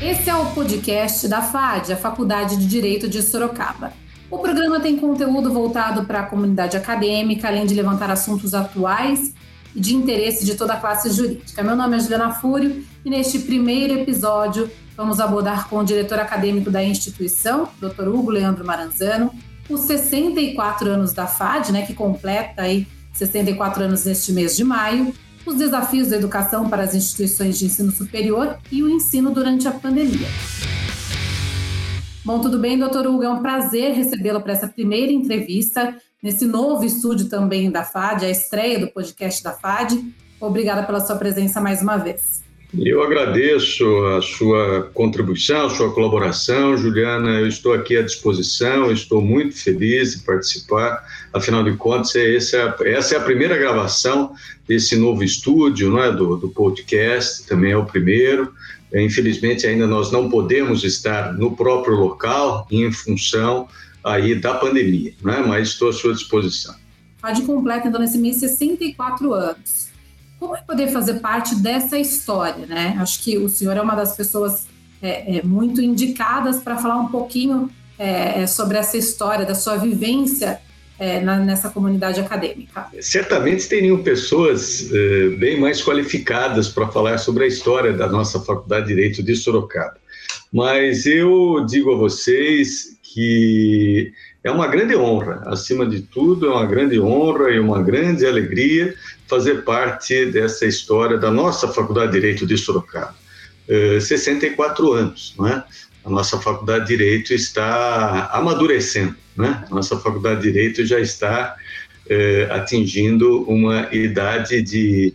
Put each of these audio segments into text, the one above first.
Esse é o podcast da FAD, a Faculdade de Direito de Sorocaba. O programa tem conteúdo voltado para a comunidade acadêmica, além de levantar assuntos atuais e de interesse de toda a classe jurídica. Meu nome é Juliana Fúrio e neste primeiro episódio vamos abordar com o diretor acadêmico da instituição, Dr. Hugo Leandro Maranzano, os 64 anos da FAD, né, que completa aí 64 anos neste mês de maio, os desafios da educação para as instituições de ensino superior e o ensino durante a pandemia. Bom, tudo bem, doutor Hugo? É um prazer recebê-lo para essa primeira entrevista nesse novo estúdio também da FAD, a estreia do podcast da FAD. Obrigada pela sua presença mais uma vez. Eu agradeço a sua contribuição, a sua colaboração, Juliana. Eu estou aqui à disposição, estou muito feliz de participar. Afinal de contas, é, essa é a primeira gravação desse novo estúdio, não é? do, do podcast, também é o primeiro. É, infelizmente, ainda nós não podemos estar no próprio local em função aí da pandemia, né? mas estou à sua disposição. Fad completa, então, nesse mês, 64 anos. Como é poder fazer parte dessa história, né? Acho que o senhor é uma das pessoas é, é, muito indicadas para falar um pouquinho é, é, sobre essa história, da sua vivência é, na, nessa comunidade acadêmica. Certamente teriam pessoas é, bem mais qualificadas para falar sobre a história da nossa Faculdade de Direito de Sorocaba. Mas eu digo a vocês que é uma grande honra, acima de tudo, é uma grande honra e uma grande alegria fazer parte dessa história da nossa Faculdade de Direito de Sorocaba. Uh, 64 anos, não é? A nossa Faculdade de Direito está amadurecendo, né? A nossa Faculdade de Direito já está uh, atingindo uma idade de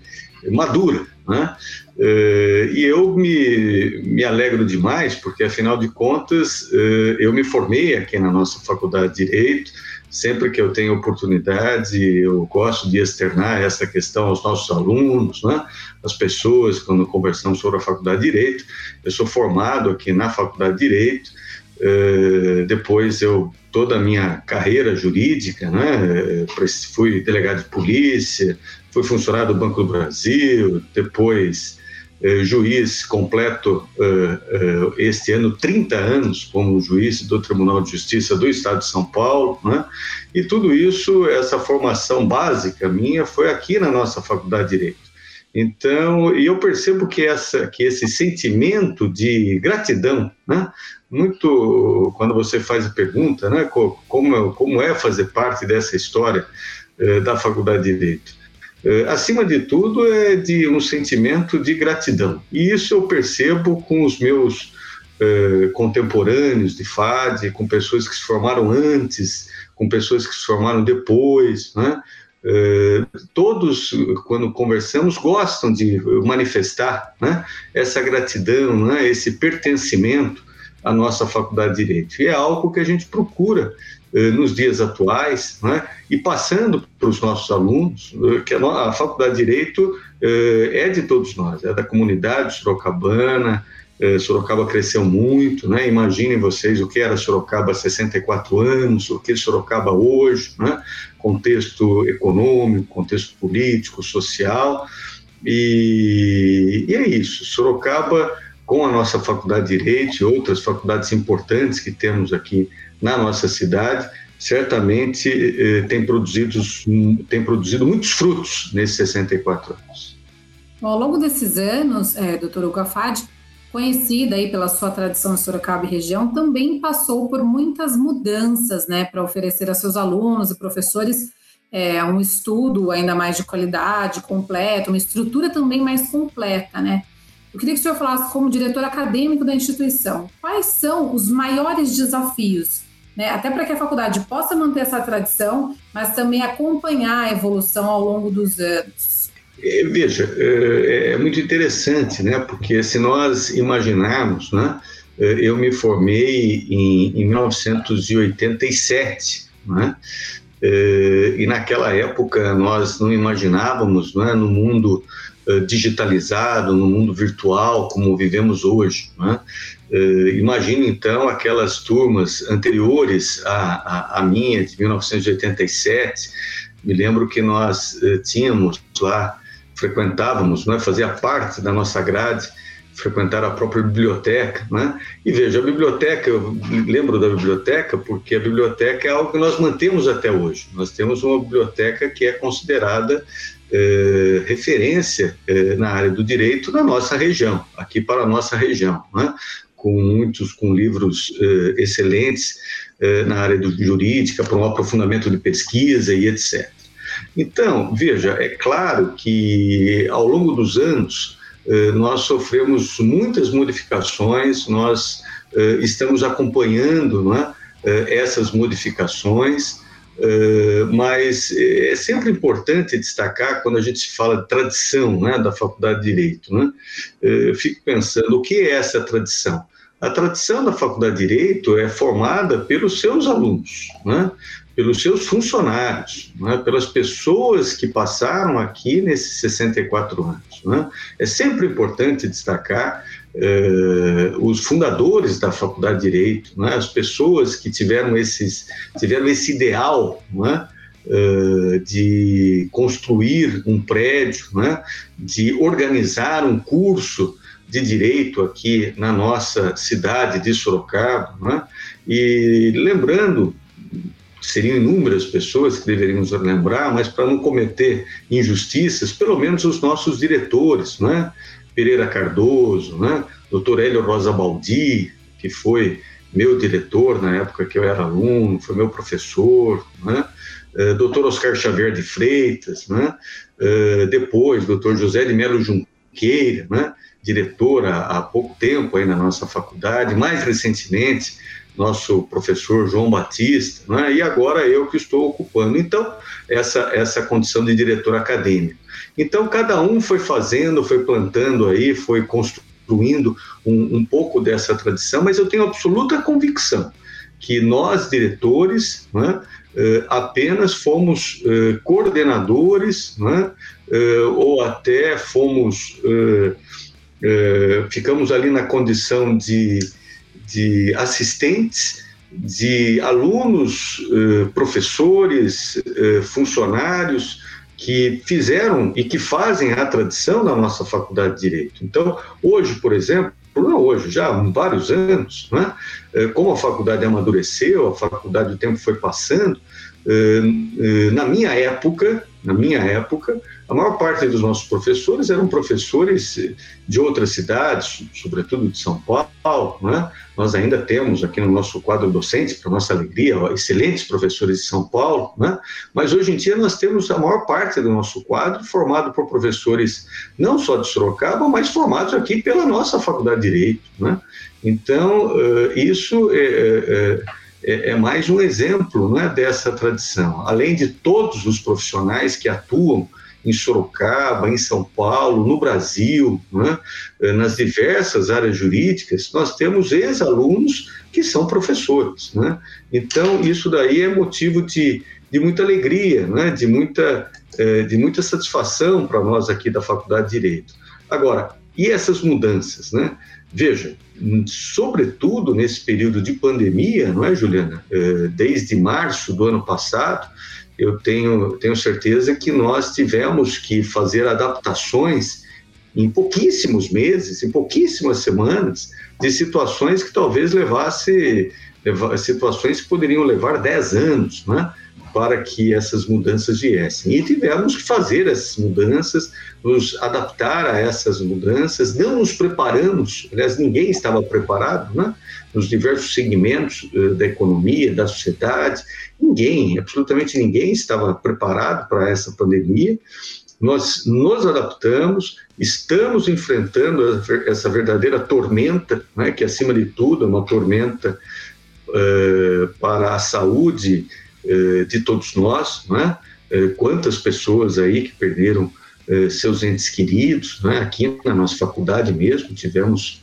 madura, né? E eu me, me alegro demais, porque afinal de contas uh, eu me formei aqui na nossa Faculdade de Direito, sempre que eu tenho oportunidade, eu gosto de externar essa questão aos nossos alunos, né? as pessoas, quando conversamos sobre a Faculdade de Direito. Eu sou formado aqui na Faculdade de Direito, uh, depois eu toda a minha carreira jurídica, né? fui delegado de polícia, fui funcionário do Banco do Brasil, depois eh, juiz completo eh, eh, este ano 30 anos como juiz do Tribunal de Justiça do Estado de São Paulo, né? E tudo isso, essa formação básica minha foi aqui na nossa Faculdade de Direito. Então, e eu percebo que essa que esse sentimento de gratidão, né? Muito quando você faz a pergunta, né, como como é fazer parte dessa história da Faculdade de Direito eh, acima de tudo, é de um sentimento de gratidão. E isso eu percebo com os meus eh, contemporâneos de FAD, com pessoas que se formaram antes, com pessoas que se formaram depois, né? Uh, todos, quando conversamos, gostam de manifestar né, essa gratidão, né, esse pertencimento à nossa faculdade de Direito. E é algo que a gente procura eh, nos dias atuais, né? e passando para os nossos alunos, eh, que a, a Faculdade de Direito eh, é de todos nós, é da comunidade sorocabana, Sorocaba cresceu muito, né? Imaginem vocês o que era Sorocaba há 64 anos, o que é Sorocaba hoje, né? Contexto econômico, contexto político, social, e, e é isso. Sorocaba, com a nossa Faculdade de Direito e outras faculdades importantes que temos aqui na nossa cidade, certamente eh, tem, produzido, tem produzido muitos frutos nesses 64 anos. Bom, ao longo desses anos, é, doutor Hugo conhecida aí pela sua tradição em Sorocaba e região, também passou por muitas mudanças, né, para oferecer a seus alunos e professores é, um estudo ainda mais de qualidade, completo, uma estrutura também mais completa, né? Eu queria que o senhor falasse, como diretor acadêmico da instituição, quais são os maiores desafios né? até para que a faculdade possa manter essa tradição, mas também acompanhar a evolução ao longo dos anos. É, veja, é, é muito interessante, né? porque se nós imaginarmos, né? É, eu me formei em, em 1987, né? e naquela época nós não imaginávamos né, no mundo digitalizado, no mundo virtual como vivemos hoje. Né? Uh, imagine então aquelas turmas anteriores à, à, à, minha, de 1987. Me lembro que nós uh, tínhamos lá, frequentávamos, né, fazia parte da nossa grade, frequentar a própria biblioteca, né? E veja, a biblioteca, eu lembro da biblioteca porque a biblioteca é algo que nós mantemos até hoje. Nós temos uma biblioteca que é considerada é, referência é, na área do direito na nossa região, aqui para a nossa região, né? com muitos com livros é, excelentes na área do, jurídica, para um aprofundamento de pesquisa e etc. Então, veja, é claro que ao longo dos anos nós sofremos muitas modificações, nós estamos acompanhando é, essas modificações, Uh, mas é sempre importante destacar quando a gente fala de tradição né, da Faculdade de Direito. Né? Uh, eu fico pensando, o que é essa tradição? A tradição da Faculdade de Direito é formada pelos seus alunos, né? pelos seus funcionários, né? pelas pessoas que passaram aqui nesses 64 anos. Né? É sempre importante destacar eh, os fundadores da Faculdade de Direito, né, as pessoas que tiveram, esses, tiveram esse ideal né, de construir um prédio, né, de organizar um curso de direito aqui na nossa cidade de Sorocaba. Né, e lembrando seriam inúmeras pessoas que deveríamos lembrar, mas para não cometer injustiças, pelo menos os nossos diretores, né? Pereira Cardoso, né? Dr. Hélio Rosa Baldi, que foi meu diretor na época que eu era aluno, foi meu professor, né? Uh, Dr. Oscar Xavier de Freitas, né? Uh, depois, Dr. José de Melo Junqueira, né? diretor há, pouco tempo aí na nossa faculdade, mais recentemente, nosso professor João Batista, né? e agora eu que estou ocupando, então, essa, essa condição de diretor acadêmico. Então, cada um foi fazendo, foi plantando aí, foi construindo um, um pouco dessa tradição, mas eu tenho absoluta convicção que nós, diretores, né, apenas fomos uh, coordenadores, né, ou até fomos, ficamos ali na condição de, de assistentes, de alunos, professores, funcionários, que fizeram e que fazem a tradição da nossa faculdade de Direito. Então, hoje, por exemplo, não hoje, já há vários anos, né? como a faculdade amadureceu, a faculdade, o tempo foi passando, eh, eh, na minha época, na minha época, a maior parte dos nossos professores eram professores de outras cidades, sobretudo de São Paulo. Né? Nós ainda temos aqui no nosso quadro docente, para nossa alegria, excelentes professores de São Paulo, né? mas hoje em dia nós temos a maior parte do nosso quadro formado por professores não só de Sorocaba, mas formados aqui pela nossa Faculdade de Direito. Né? Então, isso é, é é, mais um exemplo não é, dessa tradição. Além de todos os profissionais que atuam em Sorocaba, em São Paulo, no Brasil, é, nas diversas áreas jurídicas, nós temos ex-alunos que são professores. Né? Então, isso daí é motivo de, de muita alegria, né? de, muita, é, de muita satisfação para nós aqui da Faculdade de Direito. Agora, e essas mudanças? Né? Veja, sobretudo nesse período de pandemia, não é, Juliana? É, desde março do ano passado, eu tenho, tenho certeza que nós tivemos que fazer adaptações em pouquíssimos meses, em pouquíssimas semanas, de situações que talvez levasse, situações que poderiam levar 10 anos, né? Para que essas mudanças viessem. E tivemos que fazer essas mudanças, nos adaptar a essas mudanças, não nos preparamos, aliás, ninguém estava preparado, né? nos diversos segmentos uh, da economia, da sociedade, ninguém, absolutamente ninguém estava preparado para essa pandemia. Nós nos adaptamos, estamos enfrentando essa verdadeira tormenta, né? que acima de tudo é uma tormenta uh, para a saúde eh, de todos nós, né? quantas pessoas aí que perderam eh, seus entes queridos, né? aqui na nossa faculdade mesmo tivemos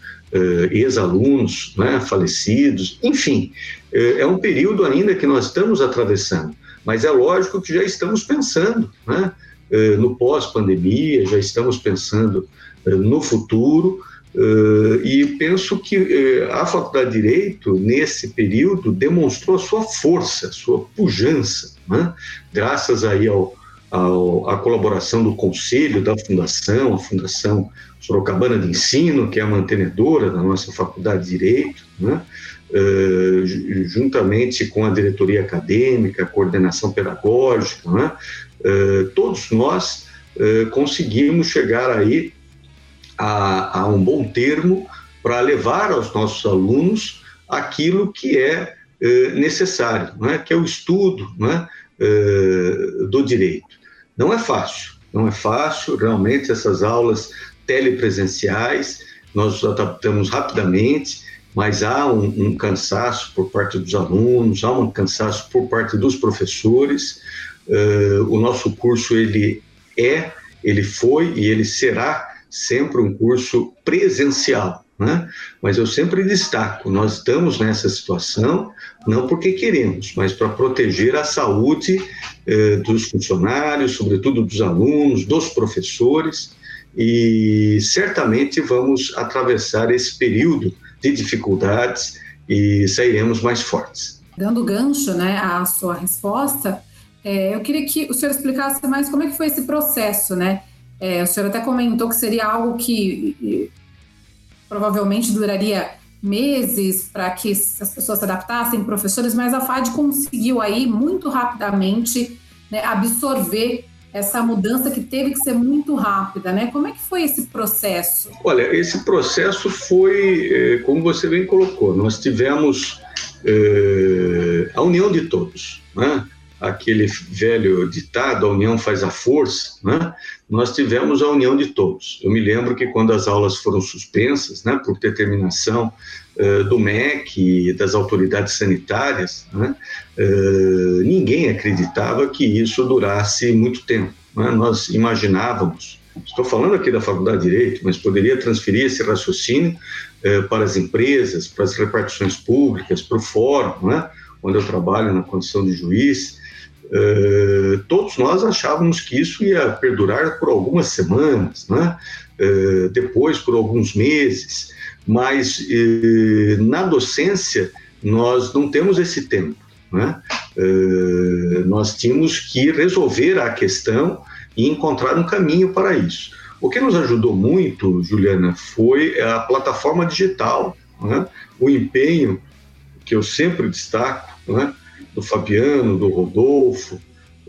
ex-alunos né? falecidos, enfim, é um período ainda que nós estamos atravessando, mas é lógico que já estamos pensando né? no pós-pandemia, já estamos pensando no futuro, Uh, e penso que uh, a Faculdade de Direito, nesse período, demonstrou a sua força, sua pujança, né? graças aí ao, a colaboração do conselho da fundação, a Fundação Sorocabana de Ensino, que é a mantenedora da nossa Faculdade de Direito, né? Uh, juntamente com a diretoria acadêmica, a coordenação pedagógica, né? todos nós conseguimos chegar aí a, a um bom termo para levar aos nossos alunos aquilo que é necessário, né? que é o estudo né? do direito. Não é fácil, não é fácil, realmente essas aulas telepresenciais, nós adaptamos rapidamente, mas há um, um, cansaço por parte dos alunos, há um cansaço por parte dos professores. Uh, o nosso curso ele é, ele foi e ele será sempre um curso presencial, né? Mas eu sempre destaco, nós estamos nessa situação não porque queremos, mas para proteger a saúde uh, dos funcionários, sobretudo dos alunos, dos professores e certamente vamos atravessar esse período de dificuldades e sairemos mais fortes. Dando gancho né, à sua resposta, é, eu queria que o senhor explicasse mais como é que foi esse processo, né? É, o senhor até comentou que seria algo que provavelmente duraria meses para que as pessoas se adaptassem, professores, mas a FAD conseguiu aí muito rapidamente né, absorver essa mudança que teve que ser muito rápida, né? Como é que foi esse processo? Olha, esse processo foi, eh, como você bem colocou, nós tivemos é, a união de todos, né? Aquele velho ditado, a união faz a força, né? Nós tivemos a união de todos. Eu me lembro que quando as aulas foram suspensas, né, por determinação uh, do MEC e das autoridades sanitárias, né, uh, ninguém acreditava que isso durasse muito tempo. Né? Nós imaginávamos, estou falando aqui da Faculdade de Direito, mas poderia transferir esse raciocínio uh, para as empresas, para as repartições públicas, para o fórum, né, onde eu trabalho na condição de juiz. Uh, todos nós achávamos que isso ia perdurar por algumas semanas, né? Uh, depois por alguns meses, mas uh, na docência nós não temos esse tempo. Né? nós tínhamos que resolver a questão e encontrar um caminho para isso. O que nos ajudou muito, Juliana, foi a plataforma digital, né? o empenho que eu sempre destaco, né? Do Fabiano, do Rodolfo,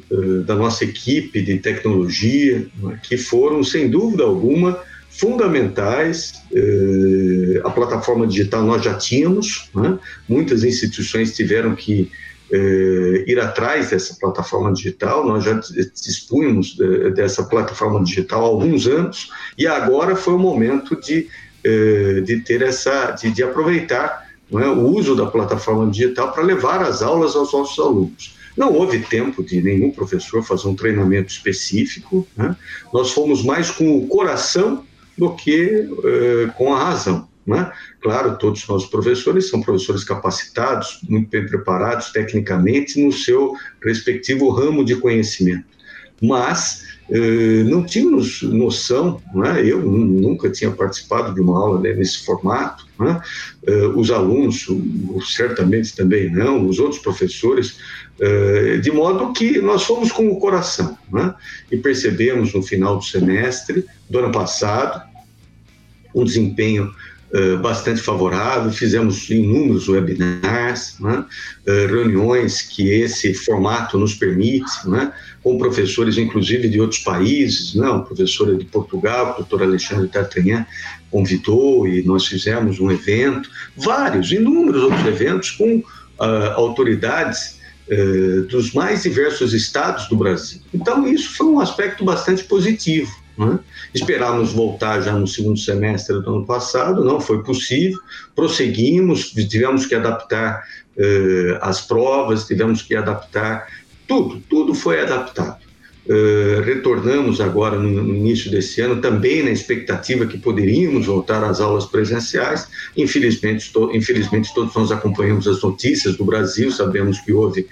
eh, da nossa equipe de tecnologia, né, que foram, sem dúvida alguma, fundamentais. Eh, a plataforma digital nós já tínhamos, né? muitas instituições tiveram que eh, ir atrás dessa plataforma digital, nós já dispunhamos dessa plataforma digital há alguns anos, e agora foi o momento de, de ter essa, de, de aproveitar é, o uso da plataforma digital para levar as aulas aos nossos alunos. Não houve tempo de nenhum professor fazer um treinamento específico, né? nós fomos mais com o coração do que uh, com a razão. Né? Claro, todos os nossos professores são professores capacitados, muito bem preparados tecnicamente no seu respectivo ramo de conhecimento, mas eh, não tínhamos noção, né? eu nunca tinha participado de uma aula né, nesse formato, né? Eh, os alunos certamente também não, os outros professores, eh, de modo que nós fomos com o coração né? e percebemos no final do semestre do ano passado um desempenho Uh, bastante favorável, fizemos inúmeros webinars, né? uh, reuniões que esse formato nos permite, né? com professores, inclusive, de outros países, né? professora de Portugal, o doutor Alexandre Tartanhan, convidou e nós fizemos um evento, vários, inúmeros outros eventos com uh, autoridades uh, dos mais diversos estados do Brasil. Então, isso foi um aspecto bastante positivo. Né? Esperávamos voltar já no segundo semestre do ano passado, não foi possível, prosseguimos, tivemos que adaptar uh, as provas, tivemos que adaptar tudo, tudo foi adaptado. Uh, retornamos agora no, no, início desse ano, também na expectativa que poderíamos voltar às aulas presenciais. Infelizmente, infelizmente todos nós acompanhamos as notícias do Brasil, sabemos que houve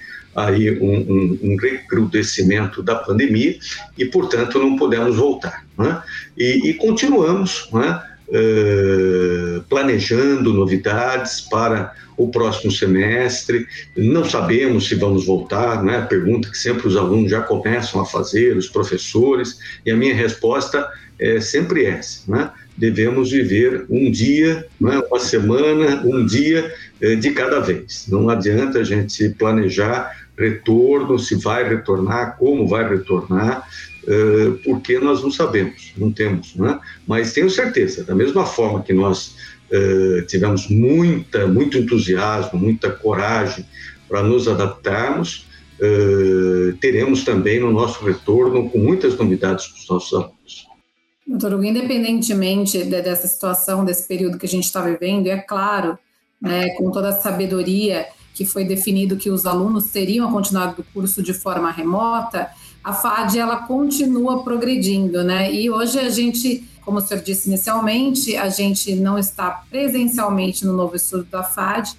aí um, um, um recrudescimento da pandemia e, portanto, não podemos voltar. Né? E, e, continuamos né, uh, planejando novidades para o próximo semestre. Não sabemos se vamos voltar, né? Pergunta que sempre os alunos já começam a fazer, os professores, e a minha resposta é sempre essa, né? Devemos viver um dia, né? uma semana, um dia eh, de cada vez. Não adianta a gente planejar retorno, se vai retornar, como vai retornar, eh, porque nós não sabemos, não temos, né? Mas tenho certeza, da mesma forma que nós eh, tivemos muita, muito entusiasmo, muita coragem para nos adaptarmos, eh, teremos também no nosso retorno com muitas novidades para os nossos alunos. Doutor Hugo, independentemente dessa situação, desse período que a gente está vivendo, é claro, né, com toda a sabedoria que foi definido que os alunos teriam continuado o curso de forma remota, a FAD ela continua progredindo, né? E hoje a gente como o senhor disse inicialmente, a gente não está presencialmente no novo estudo da FAD,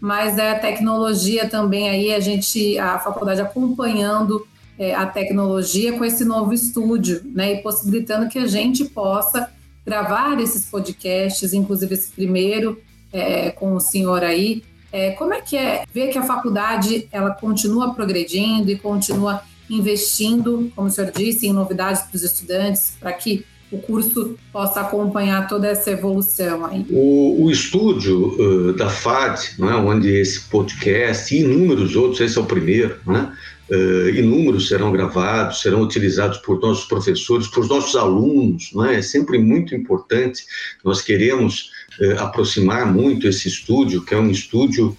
mas é a tecnologia também aí, a gente, a faculdade acompanhando é, a tecnologia com esse novo estúdio, né, e possibilitando que a gente possa gravar esses podcasts, inclusive esse primeiro é, com o senhor aí. É, como é que é ver que a faculdade ela continua progredindo e continua investindo, como o senhor disse, em novidades para os estudantes, para que o curso possa acompanhar toda essa evolução aí. O, o estúdio uh, da FAD, né, onde esse podcast e inúmeros outros, esse é o primeiro, né, uh, inúmeros serão gravados, serão utilizados por nossos professores, por nossos alunos, né, é sempre muito importante, nós queremos uh, aproximar muito esse estúdio, que é um estúdio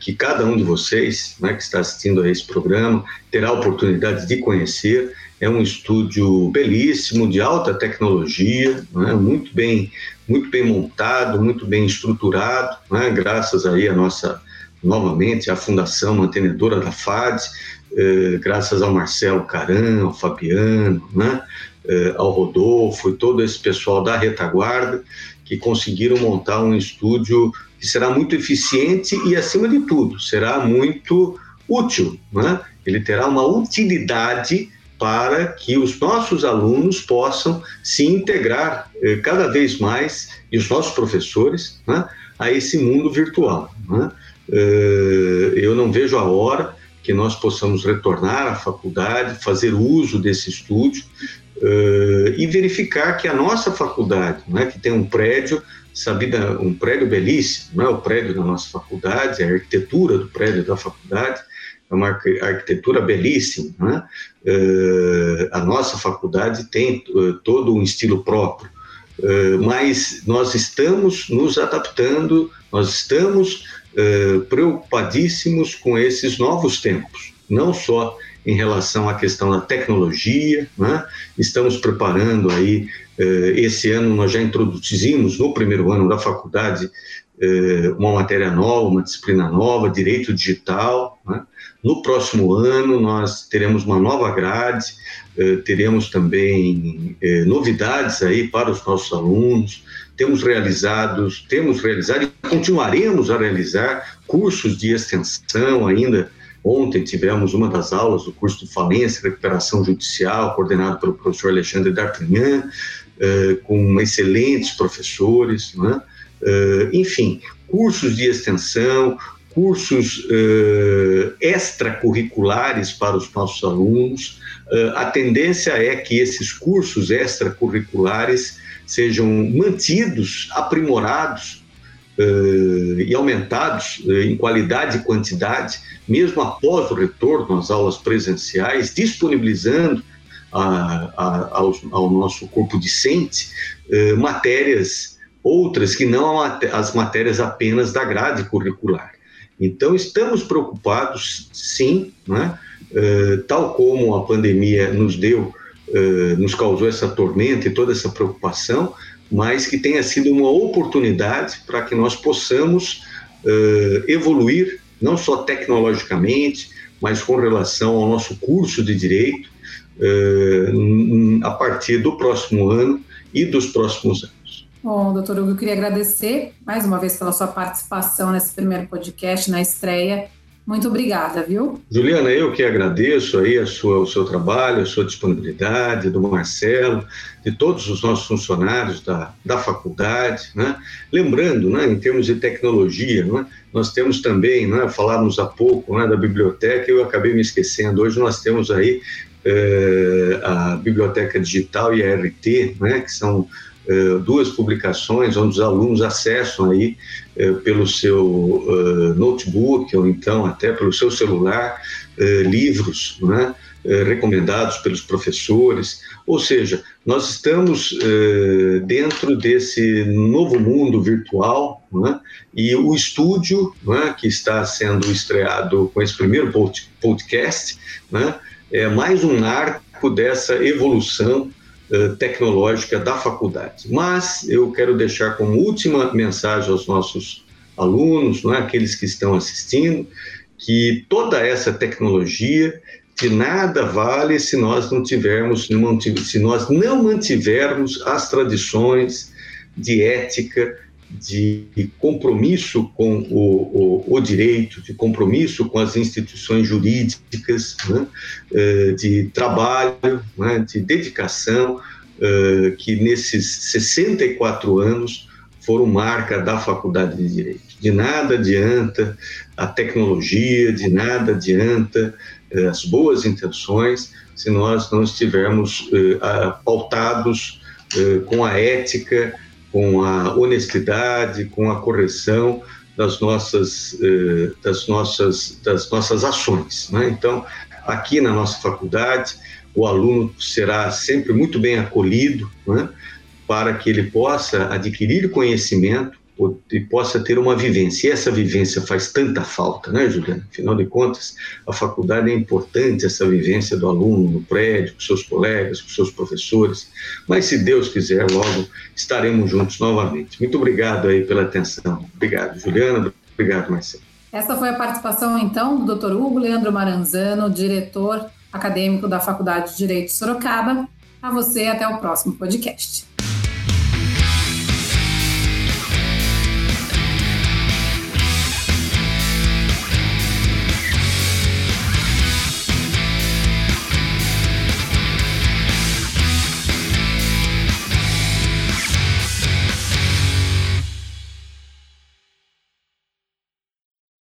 que cada um de vocês né, que está assistindo a esse programa terá a oportunidade de conhecer, é um estúdio belíssimo, de alta tecnologia, né? muito bem muito bem montado, muito bem estruturado, né? graças aí a nossa, novamente, a fundação mantenedora da FAD, eh, graças ao Marcelo Caran, ao Fabiano, né? eh, ao Rodolfo e todo esse pessoal da retaguarda, que conseguiram montar um estúdio que será muito eficiente e, acima de tudo, será muito útil. Né? Ele terá uma utilidade para que os nossos alunos possam se integrar eh, cada vez mais, e os nossos professores, né, a esse mundo virtual. Né? Eh, eu não vejo a hora que nós possamos retornar à faculdade, fazer uso desse estúdio eh, e verificar que a nossa faculdade, né, que tem um prédio, sabida, um prédio belíssimo, não é o prédio da nossa faculdade, a arquitetura do prédio da faculdade, é uma arquitetura belíssima. Né? Uh, a nossa faculdade tem uh, todo um estilo próprio, uh, mas nós estamos nos adaptando, nós estamos preocupadíssimos com esses novos tempos, não só em relação à questão da tecnologia, né? estamos preparando aí, esse ano nós já introduzimos no primeiro ano da faculdade uma matéria nova, uma disciplina nova, direito digital, né? No próximo ano, nós teremos uma nova grade, eh, teremos também eh, novidades aí para os nossos alunos. Temos realizados, temos realizado e continuaremos a realizar cursos de extensão ainda. Ontem tivemos uma das aulas do curso de falência e recuperação judicial, coordenado pelo professor Alexandre D'Artagnan, eh, com excelentes professores, né? enfim, cursos de extensão, cursos uh, extracurriculares para os nossos alunos. A tendência é que esses cursos extracurriculares sejam mantidos, aprimorados uh, e aumentados em qualidade e quantidade, mesmo após o retorno às aulas presenciais, disponibilizando a, a, ao, ao, nosso corpo discente matérias outras que não as matérias apenas da grade curricular. Então, estamos preocupados, sim, né? Uh, tal como a pandemia nos deu, uh, nos causou essa tormenta e toda essa preocupação, mas que tenha sido uma oportunidade para que nós possamos uh, evoluir, não só tecnologicamente, mas com relação ao nosso curso de direito, a partir do próximo ano e dos próximos anos. Bom, doutor Hugo, eu queria agradecer mais uma vez pela sua participação nesse primeiro podcast, na estreia. Muito obrigada, viu? Juliana, eu que agradeço aí a sua, o seu trabalho, a sua disponibilidade, do Marcelo, de todos os nossos funcionários da, da faculdade. Né? Lembrando, né, em termos de tecnologia, né, nós temos também, né, falamos há pouco né, da biblioteca, eu acabei me esquecendo, hoje nós temos aí eh, a Biblioteca Digital e a RT, né, que são eh, duas publicações onde os alunos acessam aí pelo seu eh, notebook ou então até pelo seu celular livros né, recomendados pelos professores. Ou seja, nós estamos dentro desse novo mundo virtual né, e o estúdio né, que está sendo estreado com esse primeiro podcast né, é mais um arco dessa evolução eh, tecnológica da faculdade. Mas eu quero deixar como última mensagem aos nossos alunos, não é, aqueles que estão assistindo, que toda essa tecnologia de nada vale se nós não tivermos, se nós não mantivermos as tradições de ética, de compromisso com o, o, o, direito, de compromisso com as instituições jurídicas, né, eh, de trabalho, né, de dedicação, eh, que nesses 64 anos foram marca da Faculdade de Direito. De nada adianta a tecnologia, de nada adianta eh, as boas intenções se nós não estivermos pautados com a ética, com a honestidade, com a correção das nossas, eh, das nossas, das nossas ações. Né? Então, aqui na nossa faculdade, o aluno será sempre muito bem acolhido né? para que ele possa adquirir conhecimento e possa ter uma vivência. E essa vivência faz tanta falta, né, Juliana? Afinal de contas, a faculdade é importante, essa vivência do aluno no prédio, com seus colegas, com seus professores. Mas, se Deus quiser, logo estaremos juntos novamente. Muito obrigado aí pela atenção. Obrigado, Juliana. Obrigado, Marcelo. Essa foi a participação, então, do Dr. Hugo Leandro Maranzano, diretor acadêmico da Faculdade de Direito de Sorocaba. A você, até o próximo podcast.